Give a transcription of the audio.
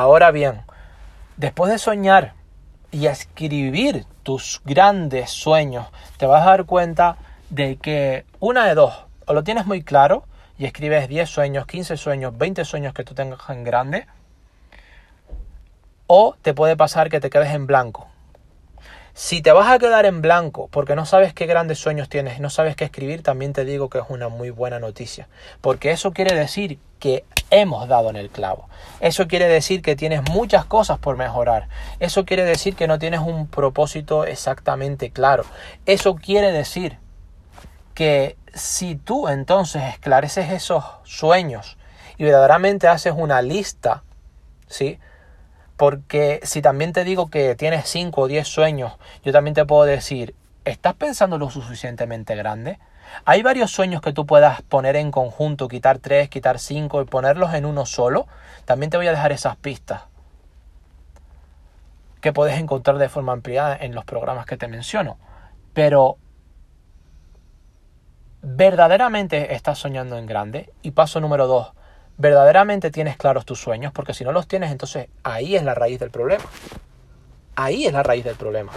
Ahora bien, después de soñar y escribir tus grandes sueños, te vas a dar cuenta de que una de dos, o lo tienes muy claro y escribes 10 sueños, 15 sueños, 20 sueños que tú tengas en grande, o te puede pasar que te quedes en blanco. Si te vas a quedar en blanco porque no sabes qué grandes sueños tienes no sabes qué escribir, también te digo que es una muy buena noticia. Porque eso quiere decir que hemos dado en el clavo. Eso quiere decir que tienes muchas cosas por mejorar. Eso quiere decir que no tienes un propósito exactamente claro. Eso quiere decir que si tú entonces esclareces esos sueños y verdaderamente haces una lista, ¿sí? Porque si también te digo que tienes 5 o 10 sueños, yo también te puedo decir, ¿estás pensando lo suficientemente grande? Hay varios sueños que tú puedas poner en conjunto, quitar 3, quitar 5 y ponerlos en uno solo. También te voy a dejar esas pistas que puedes encontrar de forma ampliada en los programas que te menciono. Pero verdaderamente estás soñando en grande. Y paso número 2, verdaderamente tienes claros tus sueños, porque si no los tienes, entonces ahí es la raíz del problema. Ahí es la raíz del problema.